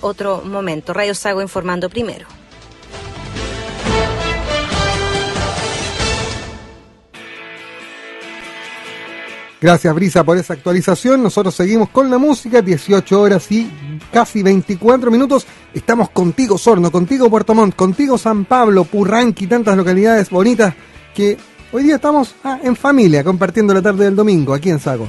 otro momento. Radio Sago informando primero. Gracias, Brisa, por esa actualización. Nosotros seguimos con la música, 18 horas y casi 24 minutos. Estamos contigo, Sorno, contigo, Puerto Montt, contigo, San Pablo, Purranqui, tantas localidades bonitas que hoy día estamos ah, en familia, compartiendo la tarde del domingo aquí en Sago.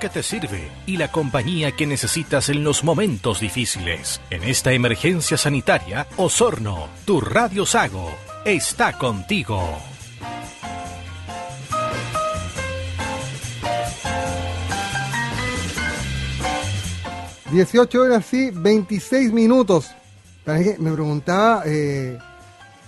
Que te sirve y la compañía que necesitas en los momentos difíciles. En esta emergencia sanitaria, Osorno, tu Radio Sago, está contigo. 18 horas y 26 minutos. Me preguntaba, eh,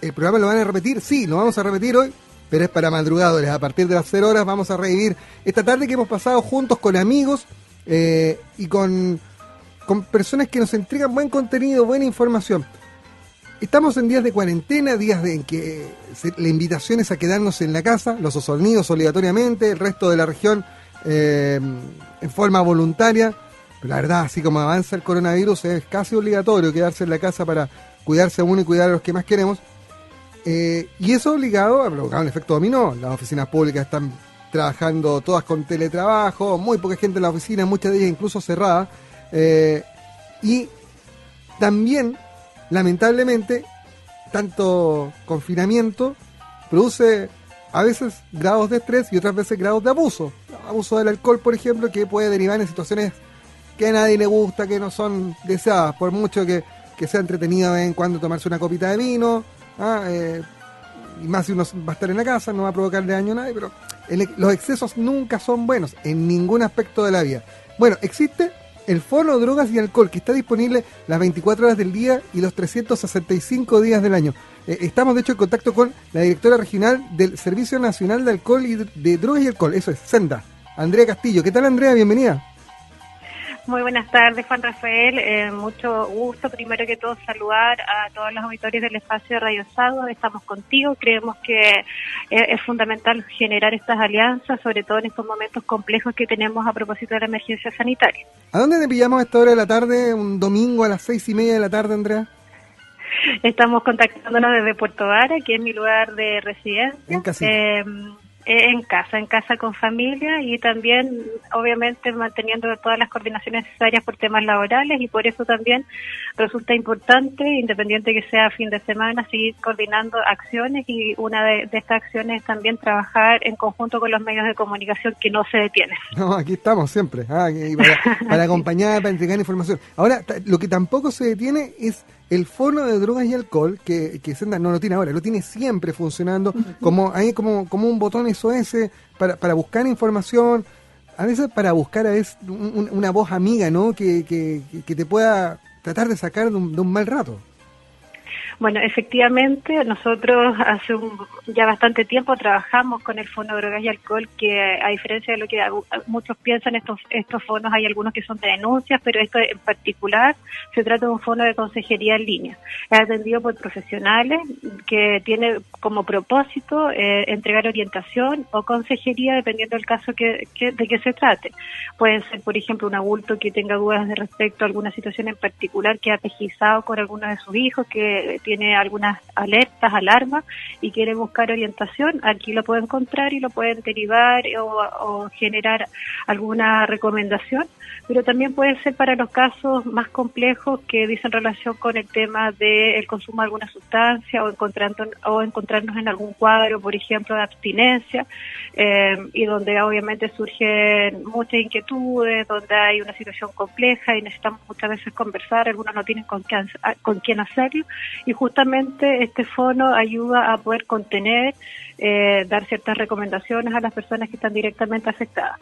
¿el programa lo van a repetir? Sí, lo vamos a repetir hoy pero es para madrugadores. A partir de las 0 horas vamos a revivir esta tarde que hemos pasado juntos con amigos eh, y con, personas que nos entregan buen contenido, buena información. Estamos en días de cuarentena, días de, en que la invitación es a quedarnos en la casa, los osornidos obligatoriamente, el resto de la región eh, en forma voluntaria. La verdad, así como avanza el coronavirus, es casi obligatorio quedarse en la casa para cuidarse a uno y cuidar a los que más queremos. Eh, y eso obligado a provocar un efecto dominó. Las oficinas públicas están trabajando todas con teletrabajo, muy poca gente en la oficina, muchas de ellas incluso cerradas. Eh, y también, lamentablemente, tanto confinamiento produce a veces grados de estrés y otras veces grados de abuso. Abuso del alcohol, por ejemplo, que puede derivar en situaciones que a nadie le gusta, que no son deseadas, por mucho que, que sea entretenido de vez en cuando tomarse una copita de vino, Ah, eh, y más si uno va a estar en la casa, no va a provocarle daño a nadie, pero los excesos nunca son buenos en ningún aspecto de la vida. Bueno, existe el Fono Drogas y Alcohol, que está disponible las 24 horas del día y los 365 días del año. Eh, estamos, de hecho, en contacto con la directora regional del Servicio Nacional de Alcohol y de Drogas y Alcohol, eso es, Senda, Andrea Castillo. ¿Qué tal, Andrea? Bienvenida. Muy buenas tardes, Juan Rafael. Eh, mucho gusto, primero que todo, saludar a todos los auditores del espacio de Radio Sago. Estamos contigo. Creemos que eh, es fundamental generar estas alianzas, sobre todo en estos momentos complejos que tenemos a propósito de la emergencia sanitaria. ¿A dónde te pillamos a esta hora de la tarde, un domingo a las seis y media de la tarde, Andrea? Estamos contactándonos desde Puerto Vara, que es mi lugar de residencia. En eh, en casa, en casa con familia y también, obviamente, manteniendo todas las coordinaciones necesarias por temas laborales y por eso también resulta importante, independiente que sea fin de semana, seguir coordinando acciones y una de, estas acciones es también trabajar en conjunto con los medios de comunicación que no se detienen. No, aquí estamos siempre, ah, para, acompañar, para entregar información. Ahora, lo que tampoco se detiene es el fono de drogas y alcohol, que, que Senda no lo tiene ahora, lo tiene siempre funcionando, como hay como, como un botón SOS para, para buscar información, a veces para buscar a veces una voz amiga, ¿no? Que, que, que te pueda tratar de sacar de un, de un mal rato. Bueno, efectivamente, nosotros hace ya bastante tiempo trabajamos con el Fondo de Drogas y Alcohol, que a diferencia de lo que muchos piensan, estos, estos fondos hay algunos que son de denuncias, pero esto en particular se trata de un fondo de consejería en línea. Es atendido por profesionales que tiene como propósito eh, entregar orientación o consejería dependiendo del caso que, de que se trate. Puede ser, por ejemplo, un adulto que tenga dudas de respecto a alguna situación en particular que ha pesquisado con alguno de sus hijos, que tiene tiene algunas alertas, alarmas y quiere buscar orientación, aquí lo puede encontrar y lo pueden derivar o, generar alguna recomendación, pero también puede ser para los casos más complejos que dicen relación con el tema del consumo de alguna sustancia o, encontrando, o encontrarnos en algún cuadro, por ejemplo, de abstinencia, eh, y donde obviamente surgen muchas inquietudes, donde hay una situación compleja y necesitamos muchas veces conversar, algunos no tienen con, con quién hacerlo, y justamente este fono ayuda a poder contener, eh, dar ciertas recomendaciones a las personas que están directamente afectadas.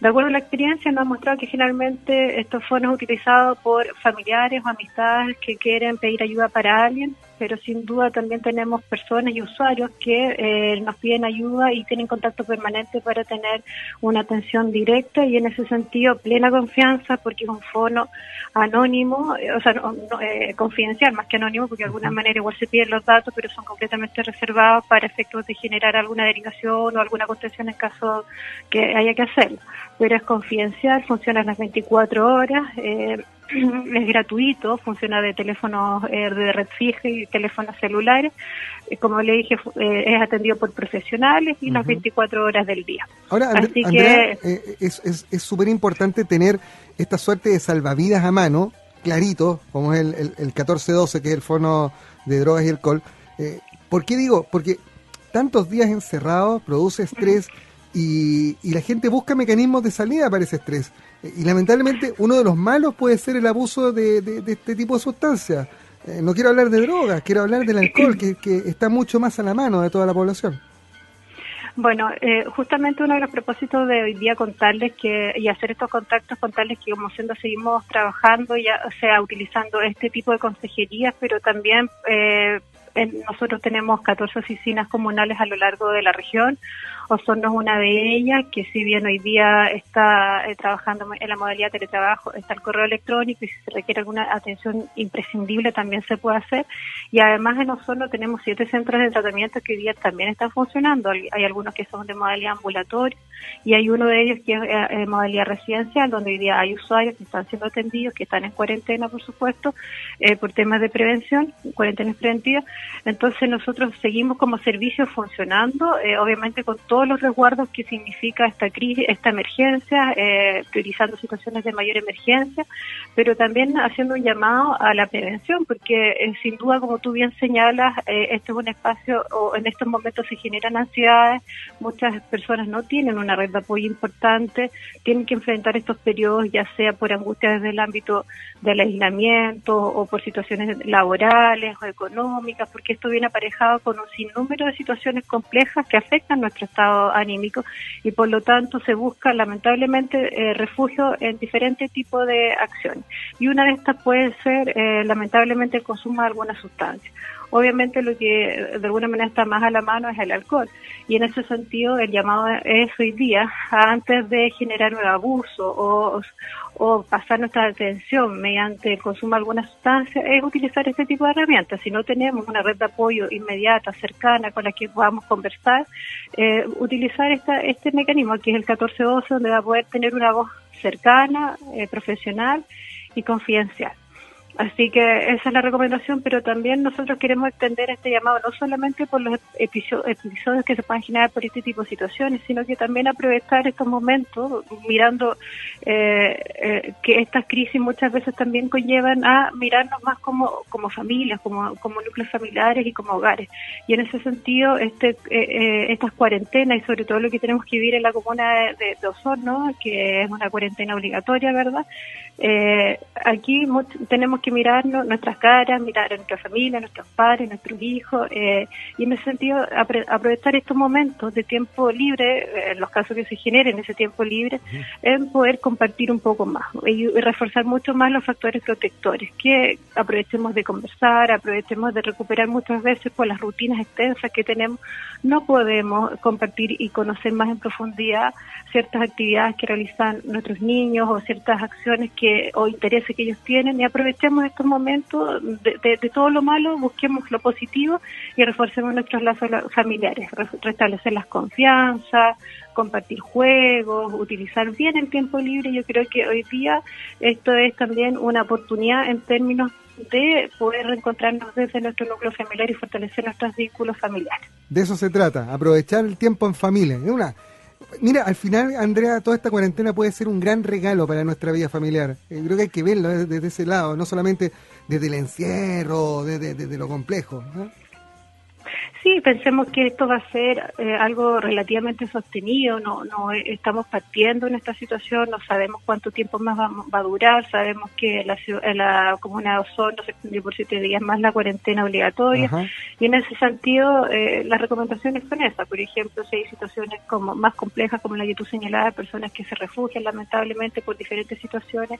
De acuerdo a la experiencia, nos ha mostrado que generalmente estos fondos utilizados por familiares o amistades que quieren pedir ayuda para alguien, pero sin duda también tenemos personas y usuarios que eh, nos piden ayuda y tienen contacto permanente para tener una atención directa y en ese sentido plena confianza porque es un fono anónimo, eh, o sea, eh, confidencial más que anónimo porque de alguna manera igual se piden los datos, pero son completamente reservados para efectos de generar alguna derivación o alguna contención en caso que haya que hacerlo. Pero es confidencial, funciona las 24 horas, eh, es gratuito, funciona de teléfonos eh, de red fija y teléfonos celulares. Eh, como le dije, es atendido por profesionales y las 24 horas del día. Ahora, Así que, es súper importante tener esta suerte de salvavidas a mano, clarito, como es el, el, el 1412, que es el fono de drogas y alcohol. ¿Por qué digo? Porque tantos días encerrados produce estrés. Y, la gente busca mecanismos de salida para ese estrés. Y lamentablemente uno de los malos puede ser el abuso de, este tipo de sustancias. Eh, no quiero hablar de drogas, quiero hablar del alcohol, que, está mucho más a la mano de toda la población. Bueno, eh, justamente uno de los propósitos de hoy día contarles que y hacer estos contactos, contarles que como siendo seguimos trabajando, ya o sea, utilizando este tipo de consejerías, pero también eh, nosotros tenemos 14 oficinas comunales a lo largo de la región. Osorno es una de ellas, que si bien hoy día está eh, trabajando en la modalidad de teletrabajo, está el correo electrónico y si se requiere alguna atención imprescindible también se puede hacer. Y además en Osorno tenemos siete centros de tratamiento que hoy día también están funcionando. Hay algunos que son de modalidad ambulatoria y hay uno de ellos que es eh, en modalidad residencial, donde hoy día hay usuarios que están siendo atendidos, que están en cuarentena, por supuesto, eh, por temas de prevención, cuarentenas preventivas. Entonces nosotros seguimos como servicio funcionando, obviamente con todo los resguardos que significa esta crisis, esta emergencia, eh, priorizando situaciones de mayor emergencia, pero también haciendo un llamado a la prevención, porque eh, sin duda, como tú bien señalas, eh, este es un espacio, o en estos momentos se generan ansiedades, muchas personas no tienen una red de apoyo importante, tienen que enfrentar estos periodos ya sea por angustia desde el ámbito del aislamiento o por situaciones laborales o económicas, porque esto viene aparejado con un sinnúmero de situaciones complejas que afectan nuestro estado anímico y por lo tanto se busca lamentablemente eh, refugio en diferentes tipos de acciones. Y una de estas puede ser eh, lamentablemente el consumo de alguna sustancia. Obviamente lo que de alguna manera está más a la mano es el alcohol y en ese sentido el llamado es hoy día antes de generar un abuso o, o pasar nuestra atención mediante el consumo de alguna sustancia es utilizar este tipo de herramientas. Si no tenemos una red de apoyo inmediata, cercana, con la que podamos conversar, eh, utilizar esta, este mecanismo que es el 1412, donde va a poder tener una voz cercana, eh, profesional y confidencial. Así que esa es la recomendación, pero también nosotros queremos extender este llamado no solamente por los episodios que se puedan generar por este tipo de situaciones, sino que también aprovechar estos momentos mirando eh, eh, que estas crisis muchas veces también conllevan a mirarnos más como, como familias, como, como núcleos familiares y como hogares. Y en ese sentido, este, eh, estas cuarentenas y sobre todo lo que tenemos que vivir en la comuna de, de Osorno, que es una cuarentena obligatoria, ¿verdad? aquí tenemos que mirarnos nuestras caras, mirar a nuestra familia, a nuestros padres, a nuestros hijos, eh, y en ese sentido aprovechar estos momentos de tiempo libre, eh, en los casos que se generen ese tiempo libre, en poder compartir un poco más y, reforzar mucho más los factores protectores, que aprovechemos de conversar, aprovechemos de recuperar muchas veces por las rutinas extensas que tenemos, no podemos compartir y conocer más en profundidad ciertas actividades que realizan nuestros niños o ciertas acciones que o intereses que ellos tienen y aprovechemos estos momentos de, todo lo malo, busquemos lo positivo y reforcemos nuestros lazos familiares, restablecer las confianzas, compartir juegos, utilizar bien el tiempo libre. Yo creo que hoy día esto es también una oportunidad en términos de poder reencontrarnos desde nuestro núcleo familiar y fortalecer nuestros vínculos familiares. De eso se trata, aprovechar el tiempo en familia. Una Mira, al final, Andrea, toda esta cuarentena puede ser un gran regalo para nuestra vida familiar. Eh, creo que hay que verlo desde, ese lado, no solamente desde el encierro, desde, lo complejo. Sí, pensemos que esto va a ser eh, algo relativamente sostenido, no, no estamos partiendo en esta situación, no sabemos cuánto tiempo más va, a durar, sabemos que la, la comuna de Osorno se extendió por siete días más la cuarentena obligatoria y en ese sentido eh, las recomendaciones son esas, por ejemplo, si hay situaciones como más complejas como la que tú señalabas, personas que se refugian lamentablemente por diferentes situaciones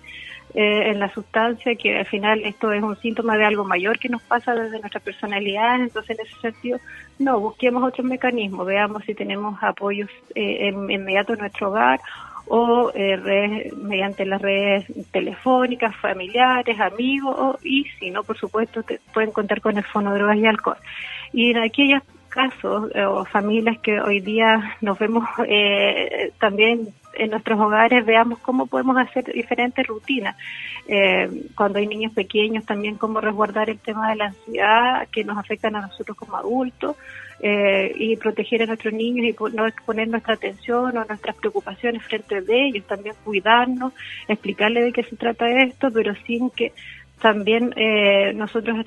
eh, en la sustancia, que al final esto es un síntoma de algo mayor que nos pasa desde nuestra personalidad, entonces en ese sentido no, busquemos otros mecanismos, veamos si tenemos apoyos eh, inmediatos en nuestro hogar o eh, mediante las redes telefónicas, familiares, amigos, y si no, por supuesto, pueden contar con el fono, drogas y alcohol. Y en aquellos casos eh, o familias que hoy día nos vemos eh, también en nuestros hogares veamos cómo podemos hacer diferentes rutinas. Eh, cuando hay niños pequeños, también cómo resguardar el tema de la ansiedad que nos afectan a nosotros como adultos eh, y proteger a nuestros niños y no exponer nuestra atención o nuestras preocupaciones frente de ellos, también cuidarnos, explicarle de qué se trata esto, pero sin que también eh, nosotros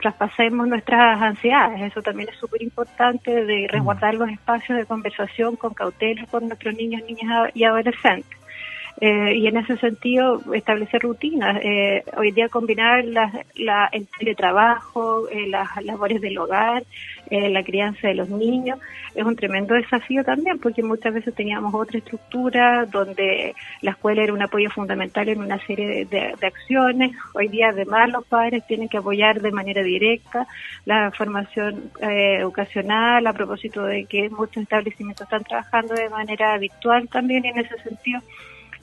traspasemos nuestras ansiedades. Eso también es súper importante de resguardar los espacios de conversación con cautela con nuestros niños, niñas y adolescentes. Eh, y en ese sentido establecer rutinas. Eh, hoy día combinar la, el teletrabajo, eh, las labores del hogar, eh, la crianza de los niños, es un tremendo desafío también porque muchas veces teníamos otra estructura donde la escuela era un apoyo fundamental en una serie de, de acciones. Hoy día además los padres tienen que apoyar de manera directa la formación educacional a propósito de que muchos establecimientos están trabajando de manera virtual también en ese sentido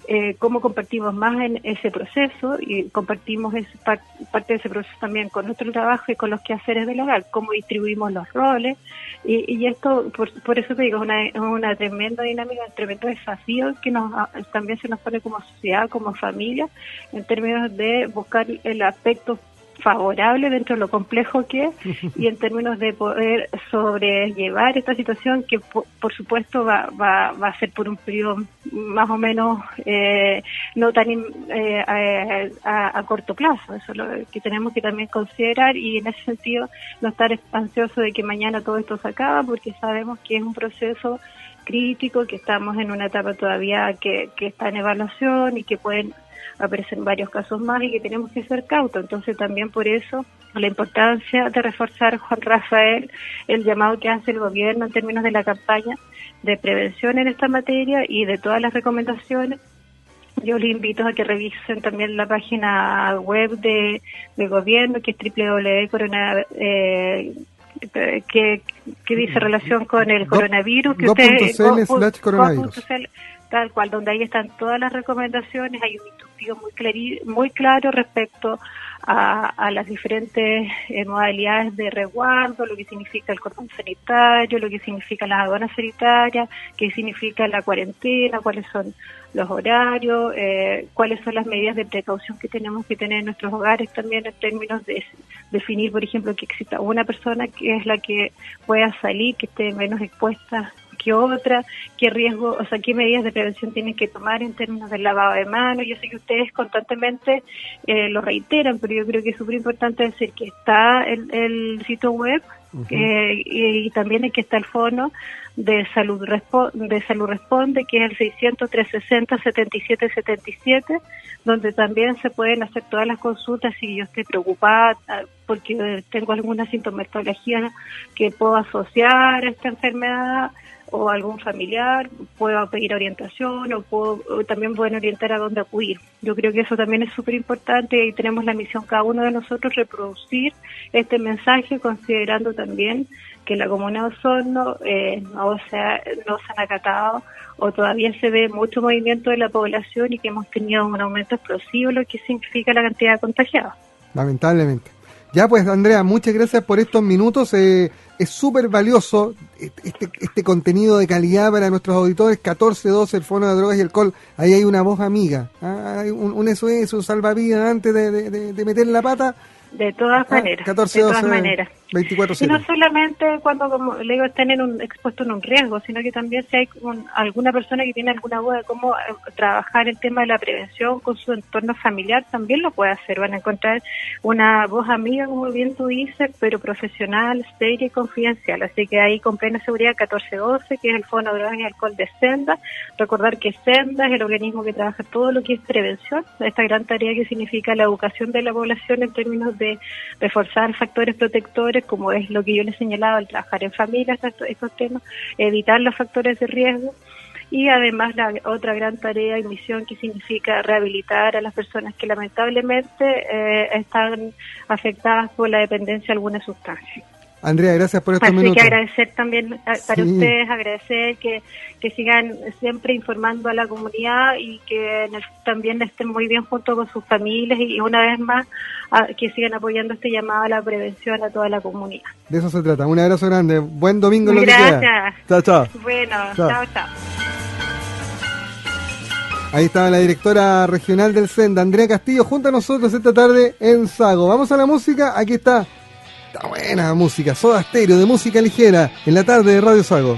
eh, cómo compartimos más en ese proceso y compartimos parte de ese proceso también con nuestro trabajo y con los quehaceres del hogar, cómo distribuimos los roles. Y, esto, por, eso te digo, es una, una tremenda dinámica, un tremendo desafío que nos también se nos pone como sociedad, como familia, en términos de buscar el aspecto favorable dentro de lo complejo que es y en términos de poder sobrellevar esta situación que por, supuesto va, va, va, a ser por un periodo más o menos eh, no tan eh, a, corto plazo. Eso es lo que tenemos que también considerar y en ese sentido no estar ansioso de que mañana todo esto se acaba porque sabemos que es un proceso crítico que estamos en una etapa todavía que, que está en evaluación y que pueden aparecen varios casos más y que tenemos que ser cautos. Entonces también por eso la importancia de reforzar, Juan Rafael, el llamado que hace el gobierno en términos de la campaña de prevención en esta materia y de todas las recomendaciones. Yo les invito a que revisen también la página web de, del gobierno, que es www.corona, eh, que, que dice relación con el coronavirus. Que usted, tal cual, donde ahí están todas las recomendaciones, hay un estudio muy, muy claro respecto a, las diferentes eh, modalidades de resguardo, lo que significa el cordón sanitario, lo que significa las aduanas sanitarias, qué significa la cuarentena, cuáles son los horarios, eh, cuáles son las medidas de precaución que tenemos que tener en nuestros hogares también en términos de definir, por ejemplo, que exista una persona que es la que pueda salir, que esté menos expuesta que otra, qué riesgo, o sea, qué medidas de prevención tienen que tomar en términos del lavado de manos. Yo sé que ustedes constantemente eh, lo reiteran, pero yo creo que es súper importante decir que está el, el sitio web eh, y, también está el fono de salud de salud responde que es el 600 360 7777 donde también se pueden hacer todas las consultas si yo estoy preocupada ah, porque tengo alguna sintomatología que puedo asociar a esta enfermedad o algún familiar, puedo pedir orientación o, puedo, también pueden orientar a dónde acudir. Yo creo que eso también es súper importante y tenemos la misión cada uno de nosotros reproducir este mensaje considerando también que la Comuna de Osorno eh, no, se no se han acatado o todavía se ve mucho movimiento de la población y que hemos tenido un aumento explosivo, lo que significa la cantidad de contagiados. Lamentablemente. Ya pues, Andrea, muchas gracias por estos minutos. Eh, es súper valioso este, este contenido de calidad para nuestros auditores. 1412, el Fono de Drogas y Alcohol. Ahí hay una voz amiga. ¿ah? Hay un, un SOS, un salvavidas antes de, de, de meter la pata de todas ah, maneras. de todas maneras. Y no solamente cuando, le digo, estén en un, expuestos en un riesgo, sino que también si hay alguna persona que tiene alguna duda de cómo eh, trabajar el tema de la prevención con su entorno familiar, también lo puede hacer. Van a encontrar una voz amiga, como bien tú dices, pero profesional, seria y confidencial. Así que ahí con plena seguridad 1412, que es el Fondo de Drogas y Alcohol de Senda. Recordar que Senda es el organismo que trabaja todo lo que es prevención, esta gran tarea que significa la educación de la población en términos de reforzar factores protectores, como es lo que yo les señalaba, el trabajar en familia, estos, temas, evitar los factores de riesgo y además la otra gran tarea y misión que significa rehabilitar a las personas que lamentablemente eh, están afectadas por la dependencia de alguna sustancia. Andrea, gracias por estos Así que agradecer también para ustedes, agradecer que, que sigan siempre informando a la comunidad y que también estén muy bien junto con sus familias y, una vez más que sigan apoyando este llamado a la prevención a toda la comunidad. De eso se trata. Un abrazo grande. Buen domingo. Lo Gracias. Que Chao, chao. Bueno, chao, chao. Ahí estaba la directora regional del Senda, Andrea Castillo, junto a nosotros esta tarde en Sago. Vamos a la música. Aquí está Está buena música, Soda Stereo de música ligera en la tarde de Radio Sago.